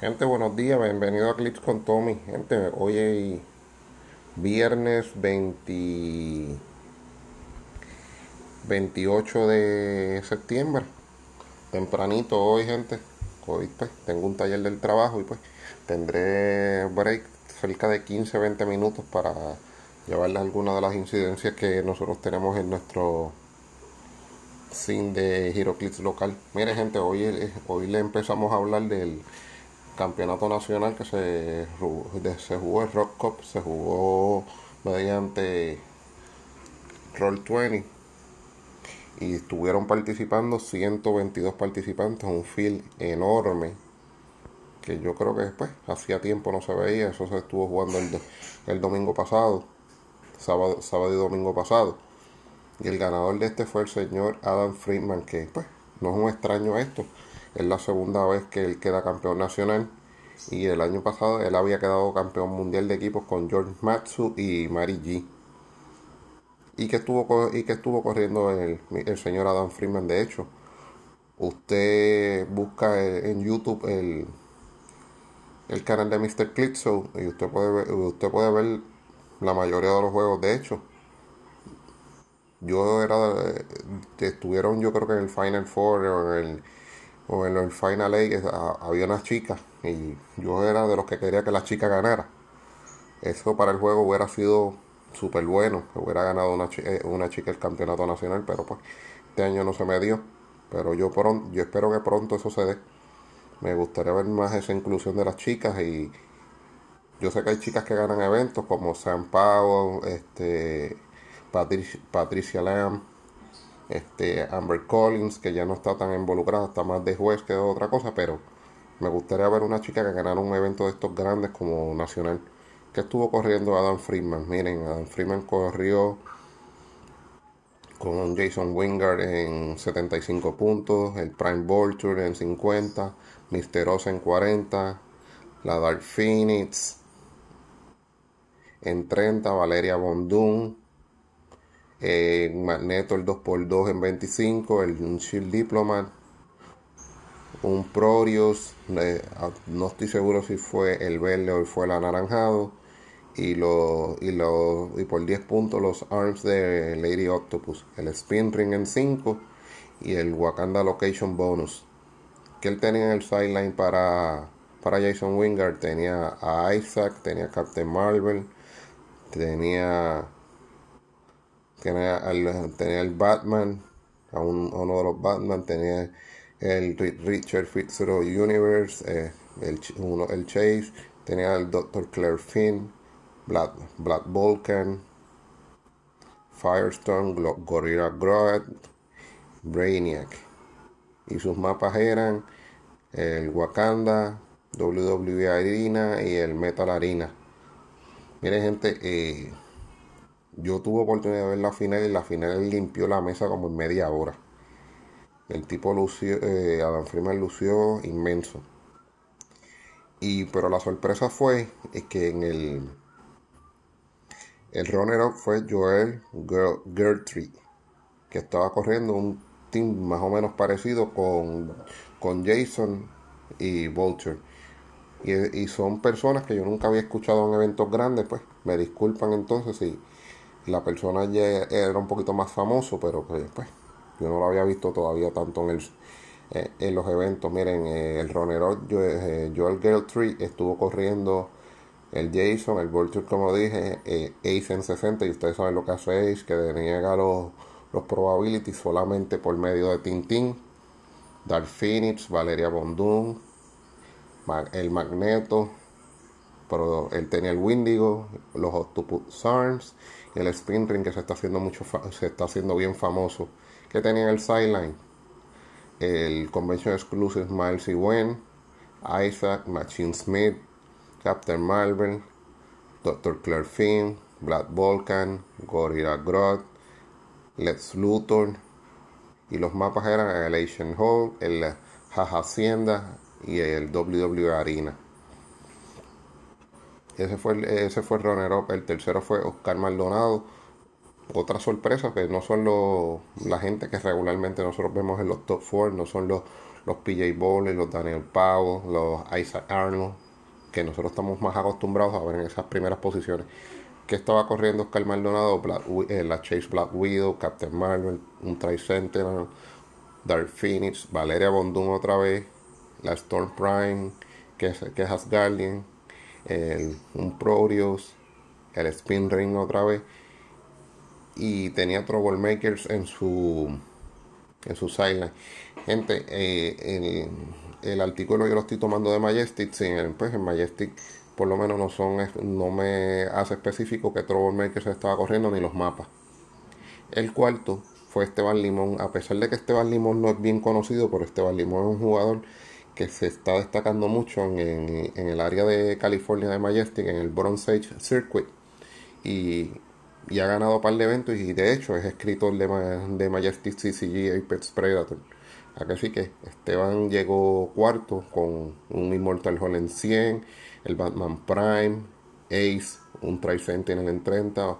Gente, buenos días, bienvenido a Clips con Tommy. Gente, hoy es viernes 20 28 de septiembre. Tempranito hoy, gente. Hoy pues tengo un taller del trabajo y pues tendré break cerca de 15-20 minutos para llevarles algunas de las incidencias que nosotros tenemos en nuestro sin de HeroClips local. Mire gente, hoy, hoy le empezamos a hablar del campeonato nacional que se, se jugó el Rock Cup, se jugó mediante Roll 20 y estuvieron participando 122 participantes, un field enorme que yo creo que después hacía tiempo no se veía, eso se estuvo jugando el, el domingo pasado, sábado, sábado y domingo pasado. Y el ganador de este fue el señor Adam Friedman, que pues no es un extraño esto, es la segunda vez que él queda campeón nacional. Y el año pasado él había quedado campeón mundial de equipos con George Matsu y Mari G. Y que estuvo, y estuvo corriendo el, el señor Adam Freeman. De hecho, usted busca en YouTube el, el canal de Mr. Clip y usted puede ver, usted puede ver la mayoría de los juegos. De hecho, yo era estuvieron yo creo que en el Final Four o en el o en el Final Eight había una chica y yo era de los que quería que la chica ganara. Eso para el juego hubiera sido súper bueno, que hubiera ganado una, eh, una chica el campeonato nacional, pero pues este año no se me dio. Pero yo, pronto, yo espero que pronto eso se dé. Me gustaría ver más esa inclusión de las chicas y yo sé que hay chicas que ganan eventos como Sam Powell, este, Patricia, Patricia Lamb, este Amber Collins, que ya no está tan involucrada, está más de juez que de otra cosa, pero me gustaría ver una chica que ganara un evento de estos grandes como nacional. Que estuvo corriendo Adam Freeman. Miren, Adam Freeman corrió con Jason Wingard en 75 puntos, el Prime Vulture en 50, Mister Oz en 40, la Dark Phoenix en 30, Valeria Bondun eh, Magneto el 2x2 en 25, el Shield Diplomat, un Prorius, ah, no estoy seguro si fue el verde o fue el anaranjado, y, lo, y, lo, y por 10 puntos los ARMS de Lady Octopus, el Spin Ring en 5 y el Wakanda Location Bonus. Que él tenía en el sideline para, para Jason Wingard, tenía a Isaac, tenía a Captain Marvel, tenía tenía, el Batman, a, uno de los Batman, tenía el Richard Fitzroy Universe, eh, el, uno, el Chase, tenía el Dr. Claire Finn, Black, Black Vulcan, Firestone, Gorilla Grodd, Brainiac. Y sus mapas eran el Wakanda, WWE Arena y el Metal Arena. Miren gente, eh, yo tuve oportunidad de ver la final y la final limpió la mesa como en media hora. El tipo lució, eh, Adam Freeman lució inmenso. Y pero la sorpresa fue que en el el runner fue Joel Gertrude, que estaba corriendo un team más o menos parecido con, con Jason y Vulture. Y, y, son personas que yo nunca había escuchado en eventos grandes, pues me disculpan entonces si la persona ya era un poquito más famoso, pero pues, pues yo no lo había visto todavía tanto en el eh, en los eventos. Miren, eh, el runner eh, Joel Geltree estuvo corriendo el Jason, el Vulture, como dije, Ace en 60, y ustedes saben lo que hace Ace, que deniega los, los probabilities solamente por medio de Tintin, Dark Phoenix, Valeria Bondun, el Magneto, pero él tenía el Windigo, los Octopus Arms el Spin Ring que se está haciendo mucho se está haciendo bien famoso que tenía el sideline el Convention Exclusive Miles y Wen Isaac Machine Smith Captain Marvel Dr. Claire Finn Black Vulcan Gorilla Grodd Lex Luthor y los mapas eran el Asian Hall el Hacienda y el WWE Arena ese fue el, ese fue el runner-up. El tercero fue Oscar Maldonado. Otra sorpresa que no son los, la gente que regularmente nosotros vemos en los top 4, no son los, los PJ Bowler, los Daniel Powell, los Isaac Arnold, que nosotros estamos más acostumbrados a ver en esas primeras posiciones. Que estaba corriendo Oscar Maldonado, eh, la Chase Black Widow, Captain Marvel, un Tri Sentinel, Dark Phoenix, Valeria Bondum otra vez, la Storm Prime, que es, que es Asgardian, el, un Proteus, el Spin Ring otra vez, y tenía Troublemakers en su en su sideline. Gente, eh, el, artículo yo lo estoy tomando de Majestic, sí, pues en Majestic por lo menos no son no me hace específico que Troublemakers estaba corriendo ni los mapas. El cuarto fue Esteban Limón, a pesar de que Esteban Limón no es bien conocido, pero Esteban Limón es un jugador que se está destacando mucho en, el área de California de Majestic, en el Bronze Age Circuit. Y y ha ganado un par de eventos y de hecho es escritor de, de Majestic CCG Apex Predator. Así que Esteban llegó cuarto con un Immortal Hall en 100, el Batman Prime, Ace, un Tri Sentinel en 30,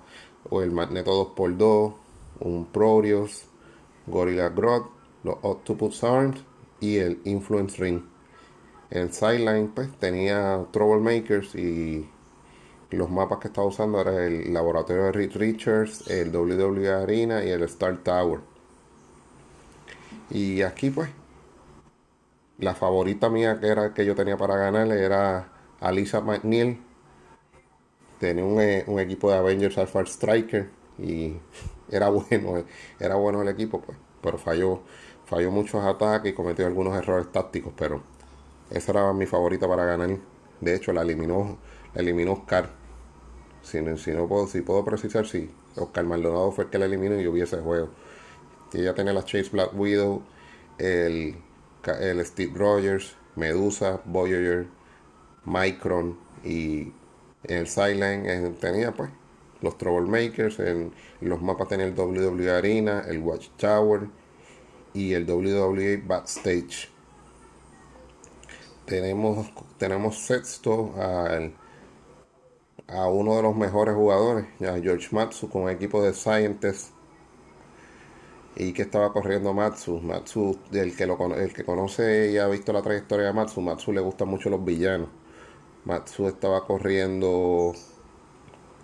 o el Magneto 2x2, un Proteus, Gorilla Grodd, los Octopus Arms y el Influence Ring. En Sideline pues tenía Troublemakers y los mapas que estaba usando eran el laboratorio de Richards, el WWE Arena y el Star Tower. Y aquí pues, la favorita mía que era que yo tenía para ganar era Alisa McNeil. Tenía un, eh, un equipo de Avengers Alpha Striker y era bueno, era bueno el equipo, pues, pero falló, falló muchos ataques y cometió algunos errores tácticos, pero esa era mi favorita para ganar. De hecho, la eliminó, la eliminó Oscar. Si, no puedo, si puedo precisar, si Oscar Maldonado fue el que la eliminó y yo vi ese juego. Ella tenía la Chase Black Widow, el, el Steve Rogers, Medusa, Voyager, Micron y el Sideline tenía pues los Troublemakers, en los mapas tenía el WWE Arena, el Watchtower y el WWE Backstage. Tenemos, tenemos sexto al a uno de los mejores jugadores, a George Matsu, con un equipo de Scientists. Y que estaba corriendo Matsu. Matsu, el que, lo, el que conoce y ha visto la trayectoria de Matsu, Matsu le gustan mucho los villanos. Matsu estaba corriendo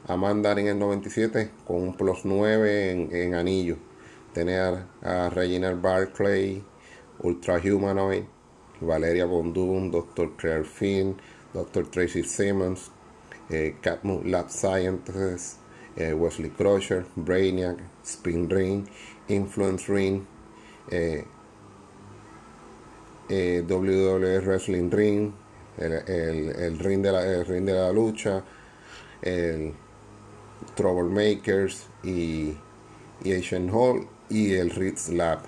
a Mandarin en el 97 con un plus 9 en, en anillo. Tenía a Reginald Barclay, Ultra Humanoid, Valeria Bondum, Dr. Claire Finn, Dr. Tracy Simmons, eh, Catmull Lab Sciences, eh, Wesley Crusher, Brainiac, Spin Ring, Influence Ring, eh, WWE Wrestling Ring, el, ring de la, ring de la lucha, el Troublemakers y, y Asian Hall y el Ritz Lab.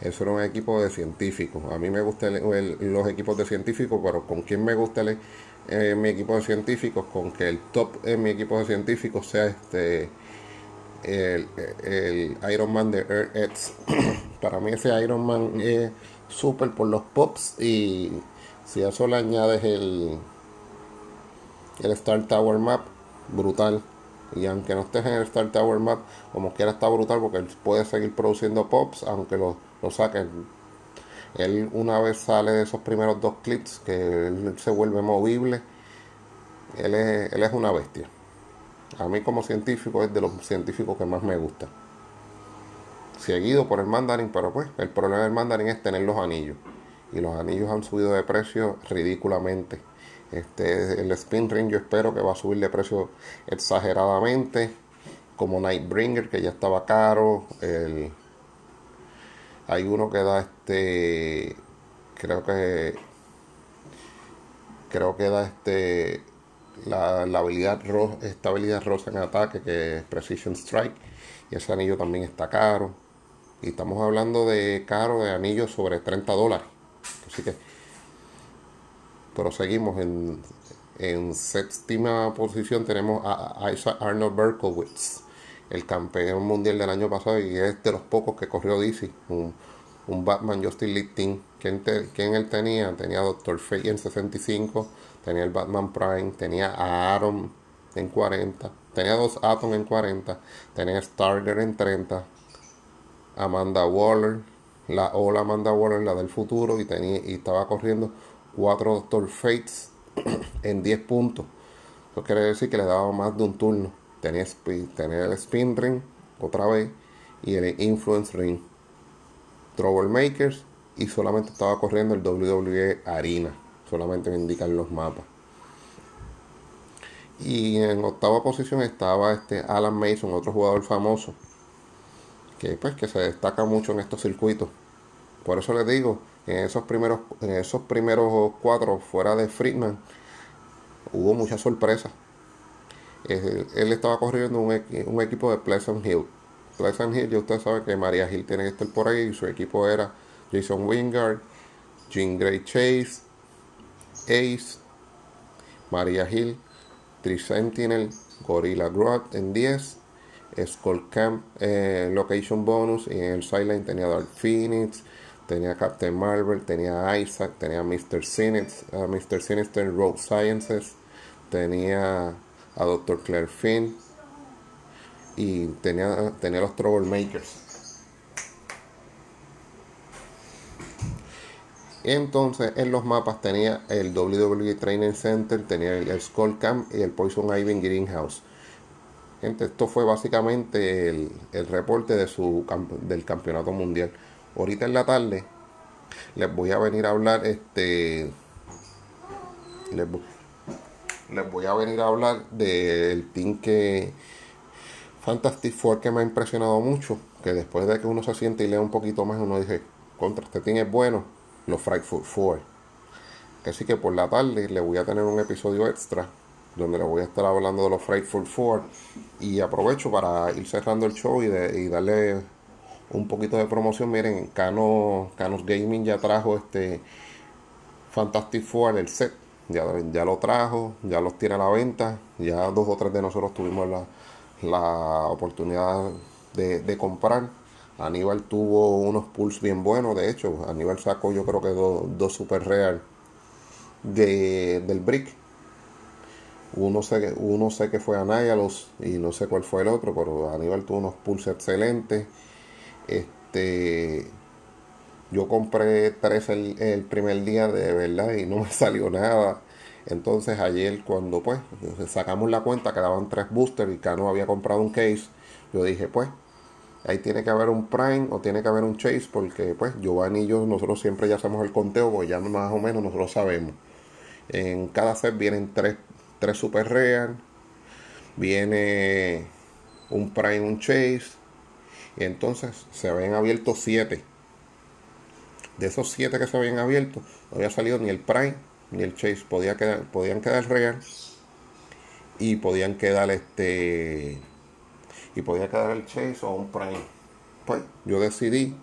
Eso era un equipo de científicos. A mí me gustan los equipos de científicos, pero con quién me gusta el, en mi equipo de científicos con que el top en mi equipo de científicos sea este el, Iron Man de Earth Para mí ese Iron Man es súper por los pops y si a eso le añades el, el Star Tower Map, brutal. Y aunque no estés en el Star Tower Map, como quiera está brutal porque él puede seguir produciendo pops aunque lo, lo saquen él una vez sale de esos primeros dos clips, que él se vuelve movible, él es, él es una bestia. A mí como científico es de los científicos que más me gusta. Seguido por el mandarín, pero pues el problema del mandarín es tener los anillos. Y los anillos han subido de precio ridículamente. Este, el Spin Ring yo espero que va a subir de precio exageradamente. Como Nightbringer, que ya estaba caro. El, hay uno que da este. Creo que. Creo que da este. La, habilidad roja, esta habilidad rosa en ataque que es Precision Strike. Y ese anillo también está caro. Y estamos hablando de caro de anillos sobre 30 dólares. Así que. Pero seguimos en, en séptima posición tenemos a Isaac Arnold Berkowitz el campeón mundial del año pasado y es de los pocos que corrió DC, un, Batman Justin League ¿Quién, él tenía? Tenía Doctor Fate en 65, tenía el Batman Prime, tenía a Aaron en 40, tenía dos Atom en 40, tenía a Starter en 30, Amanda Waller la ola Amanda Waller, la del futuro, y, tenía, y estaba corriendo 4 Doctor Fates en 10 puntos. Eso quiere decir que le daba más de un turno. Tenía, tenía el Spin Ring otra vez y el Influence Ring. Troublemakers y solamente estaba corriendo el WWE Arena. Solamente me indican los mapas. Y en octava posición estaba este Alan Mason, otro jugador famoso, que pues que se destaca mucho en estos circuitos. Por eso les digo, en esos primeros, en esos primeros cuatro fuera de Friedman, hubo muchas sorpresas. Él, estaba corriendo un, un, equipo de Pleasant Hill. Pleasant Hill, ya usted sabe que María Hill tiene que estar por ahí, y su equipo era Jason Wingard, Jean Gray Chase, Ace, María Hill, Tri-Sentinel, Gorilla Grodd en 10, Skull Camp eh, Location Bonus y en el sideline tenía Dark Phoenix, tenía Captain Marvel, tenía Isaac, tenía Mr. Sinister, uh, Mr. Sinister Road Sciences, tenía a Dr. Claire Finn y tenía, tenía los Troublemakers. Entonces en los mapas tenía el WWE Training Center, tenía el, Skull Camp y el Poison Ivy Greenhouse. Gente, esto fue básicamente el, reporte de su, del campeonato mundial. Ahorita en la tarde les voy a venir a hablar, este, les, voy a venir a hablar del team que Fantastic Four que me ha impresionado mucho, que después de que uno se siente y lea un poquito más, uno dice, contra este team es bueno los Frankfurt 4. Así que por la tarde le voy a tener un episodio extra donde le voy a estar hablando de los Frankfurt 4 y aprovecho para ir cerrando el show y, de, darle un poquito de promoción. Miren, Canos, Canos Gaming ya trajo este Fantastic Four, el set. Ya, ya lo trajo, ya los tiene a la venta. Ya dos o tres de nosotros tuvimos la, la oportunidad de, de comprar Aníbal tuvo unos pulls bien buenos, de hecho, Aníbal sacó yo creo que dos, super real de, del brick. Uno sé, uno sé que fue Anáyalos y no sé cuál fue el otro, pero Aníbal tuvo unos pulls excelentes. Este, yo compré tres el, el, primer día de verdad y no me salió nada. Entonces ayer cuando pues sacamos la cuenta quedaban tres boosters y Cano había comprado un case, yo dije pues ahí tiene que haber un prime o tiene que haber un chase porque pues Giovanni y yo nosotros siempre ya hacemos el conteo porque ya más o menos nosotros sabemos en cada set vienen tres, tres super real viene un prime un chase y entonces se habían abierto siete de esos siete que se habían abierto no había salido ni el prime ni el chase podía quedar, podían quedar real y podían quedar este y podía quedar el Chase o un Prime. Pues yo decidí,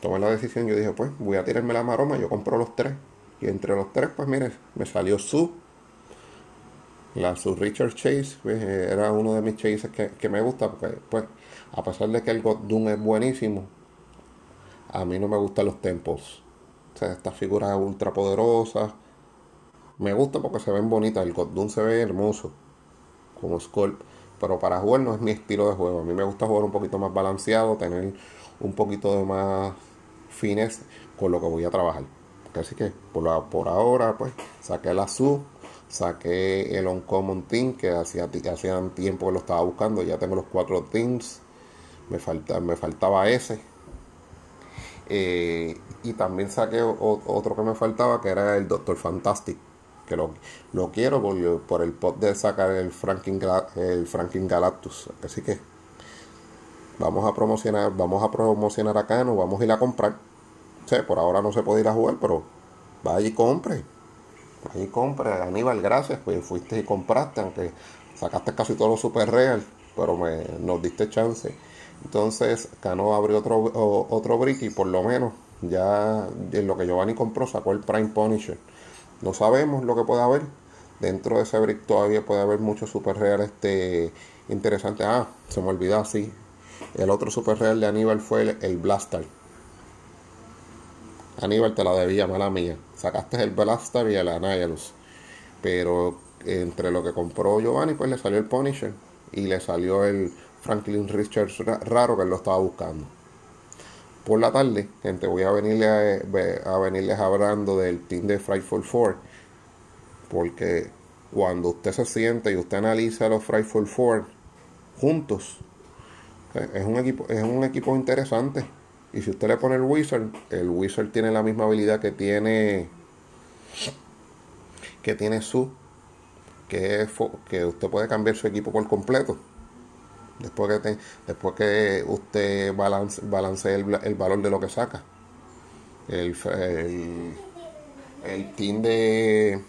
tomé la decisión, yo dije, pues voy a tirarme la maroma, yo compro los tres. Y entre los tres, pues mire, me salió su. La su Richard Chase, pues, era uno de mis chases que, me gusta, porque pues, a pesar de que el God Doom es buenísimo, a mí no me gustan los tempos. O sea, estas figuras ultra poderosas. Me gusta porque se ven bonitas. El God Doom se ve hermoso. Como Sculpt pero para jugar no es mi estilo de juego. A mí me gusta jugar un poquito más balanceado, tener un poquito de más fines con lo que voy a trabajar. Así que por, por ahora, pues saqué la SU, saqué el Uncommon Team que hacía, hacían tiempo que lo estaba buscando. Ya tengo los cuatro teams, me, falta, me faltaba ese. Eh, y también saqué otro que me faltaba que era el Doctor Fantastic que lo, quiero por, por, el pot de sacar el Franklin, el Galactus. Así que vamos a promocionar, vamos a promocionar acá, nos vamos a ir a comprar. sé por ahora no se puede ir a jugar, pero vaya y compre. Vaya y compre. Aníbal, gracias, pues fuiste y compraste, aunque sacaste casi todo lo super real, pero me, nos diste chance. Entonces, Cano abrió otro, otro brick y por lo menos ya en lo que Giovanni compró sacó el Prime Punisher no sabemos lo que puede haber. Dentro de ese brick todavía puede haber muchos super reales este, interesantes. Ah, se me olvidó así. El otro super real de Aníbal fue el, Blaster. Aníbal te la debía, mala mía. Sacaste el Blaster y el Annihilus. Pero entre lo que compró Giovanni, pues le salió el Punisher. Y le salió el Franklin Richards raro que él lo estaba buscando. por la tarde, gente, voy a venirle a, venirles hablando del team de for Four, porque cuando usted se siente y usted analiza los for Four juntos, eh, es un equipo, es un equipo interesante. Y si usted le pone el Wizard, el Wizard tiene la misma habilidad que tiene que tiene su que, usted puede cambiar su equipo por completo. Después que, después que usted balance, balancee el, el, valor de lo que saca. El, el, team de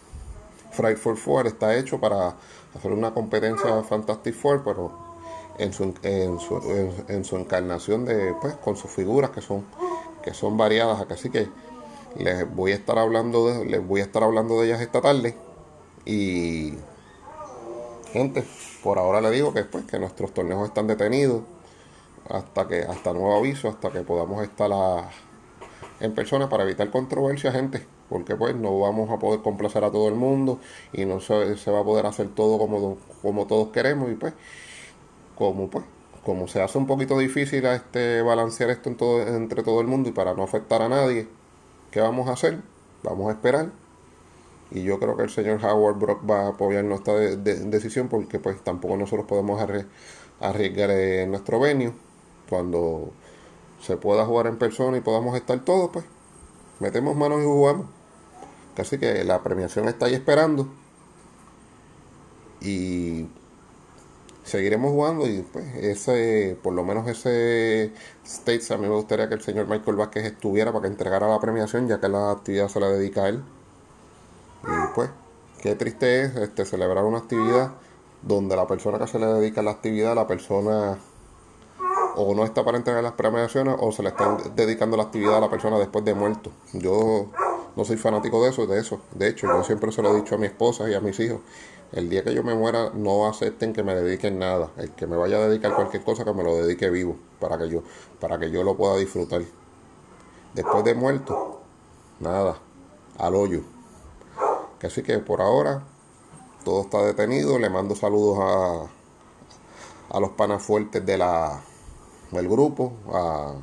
Fright for Four está hecho para hacer una competencia Fantastic Four, pero en su, en su, en, su encarnación de pues con sus figuras que son que son variadas así que les voy a estar hablando de, les voy a estar hablando de ellas esta tarde. Y gente por ahora le digo que pues que nuestros torneos están detenidos hasta que hasta nuevo aviso hasta que podamos estar en persona para evitar controversia gente. Porque pues no vamos a poder complacer a todo el mundo y no se, se va a poder hacer todo como, como todos queremos y pues como pues como se hace un poquito difícil este balancear esto entre todo el mundo y para no afectar a nadie, ¿qué vamos a hacer? Vamos a esperar. Y yo creo que el señor Howard Brock va a apoyar nuestra decisión porque pues tampoco nosotros podemos arriesgar en nuestro venue. Cuando se pueda jugar en persona y podamos estar todos, pues metemos manos y jugamos. Así que la premiación está ahí esperando. Y seguiremos jugando y pues ese, por lo menos ese States, a mí me gustaría que el señor Michael Vázquez estuviera para que entregara la premiación, ya que la actividad se la dedica a él. Y pues, qué triste es este, celebrar una actividad donde la persona que se le dedica a la actividad, la persona o no está para entregar las premiaciones o se le está dedicando la actividad a la persona después de muerto. Yo no soy fanático de eso, de eso. De hecho, yo siempre se lo he dicho a mi esposa y a mis hijos. El día que yo me muera, no acepten que me dediquen nada. El que me vaya a dedicar cualquier cosa, que me lo dedique vivo, para que yo, para que yo lo pueda disfrutar. Después de muerto, nada, al hoyo. Así que por ahora, todo está detenido. Le mando saludos a, a los panas fuertes de la, del grupo, a,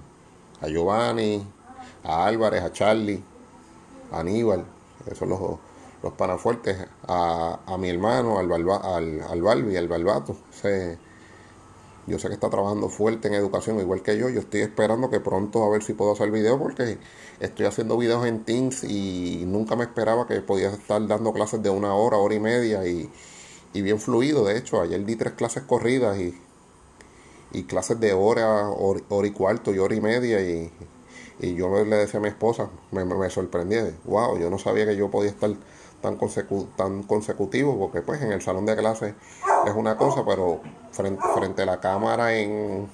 a Giovanni, a Álvarez, a Charlie, a Aníbal, esos son los los panafuertes a, a mi hermano, al, al, al Balbi, al Balbato. yo sé que está trabajando fuerte en educación, igual que yo. Yo estoy esperando que pronto a ver si puedo hacer video porque estoy haciendo videos en Teams y nunca me esperaba que podía estar dando clases de una hora, hora y media y, y bien fluido. De hecho, ayer di tres clases corridas y, y clases de hora, hora, y cuarto y hora y media y, y yo le decía a mi esposa, me, me sorprendí, wow, yo no sabía que yo podía estar tan, tan consecutivo, porque pues en el salón de clase es una cosa, pero frente, frente a la cámara en,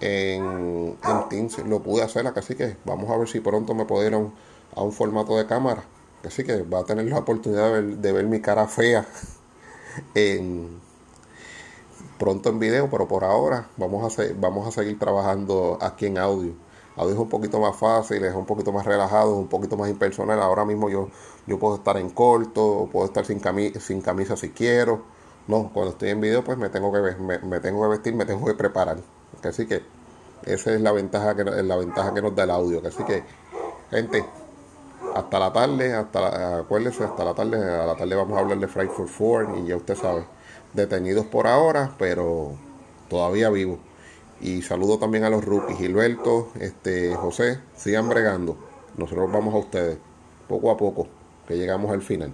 en, Teams lo pude hacer, así que vamos a ver si pronto me puedo ir a un, formato de cámara. Así que va a tener la oportunidad de ver, mi cara fea en, pronto en video, pero por ahora vamos a, vamos a seguir trabajando aquí en audio. Audio es un poquito más fácil, es un poquito más relajado, un poquito más impersonal. Ahora mismo yo yo puedo estar en corto, puedo estar sin, camisa, sin camisa si quiero. No, cuando estoy en video pues me tengo que, me, tengo que vestir, me tengo que preparar. Así que esa es la ventaja que, la ventaja que nos da el audio. Así que, gente, hasta la tarde, hasta la, acuérdense, hasta la tarde, a la tarde vamos a hablar de for Ford y ya usted sabe, detenidos por ahora, pero todavía vivo. Y saludo también a los rookies, Gilberto, este, José, sigan bregando. Nosotros vamos a ustedes, poco a poco que llegamos al final.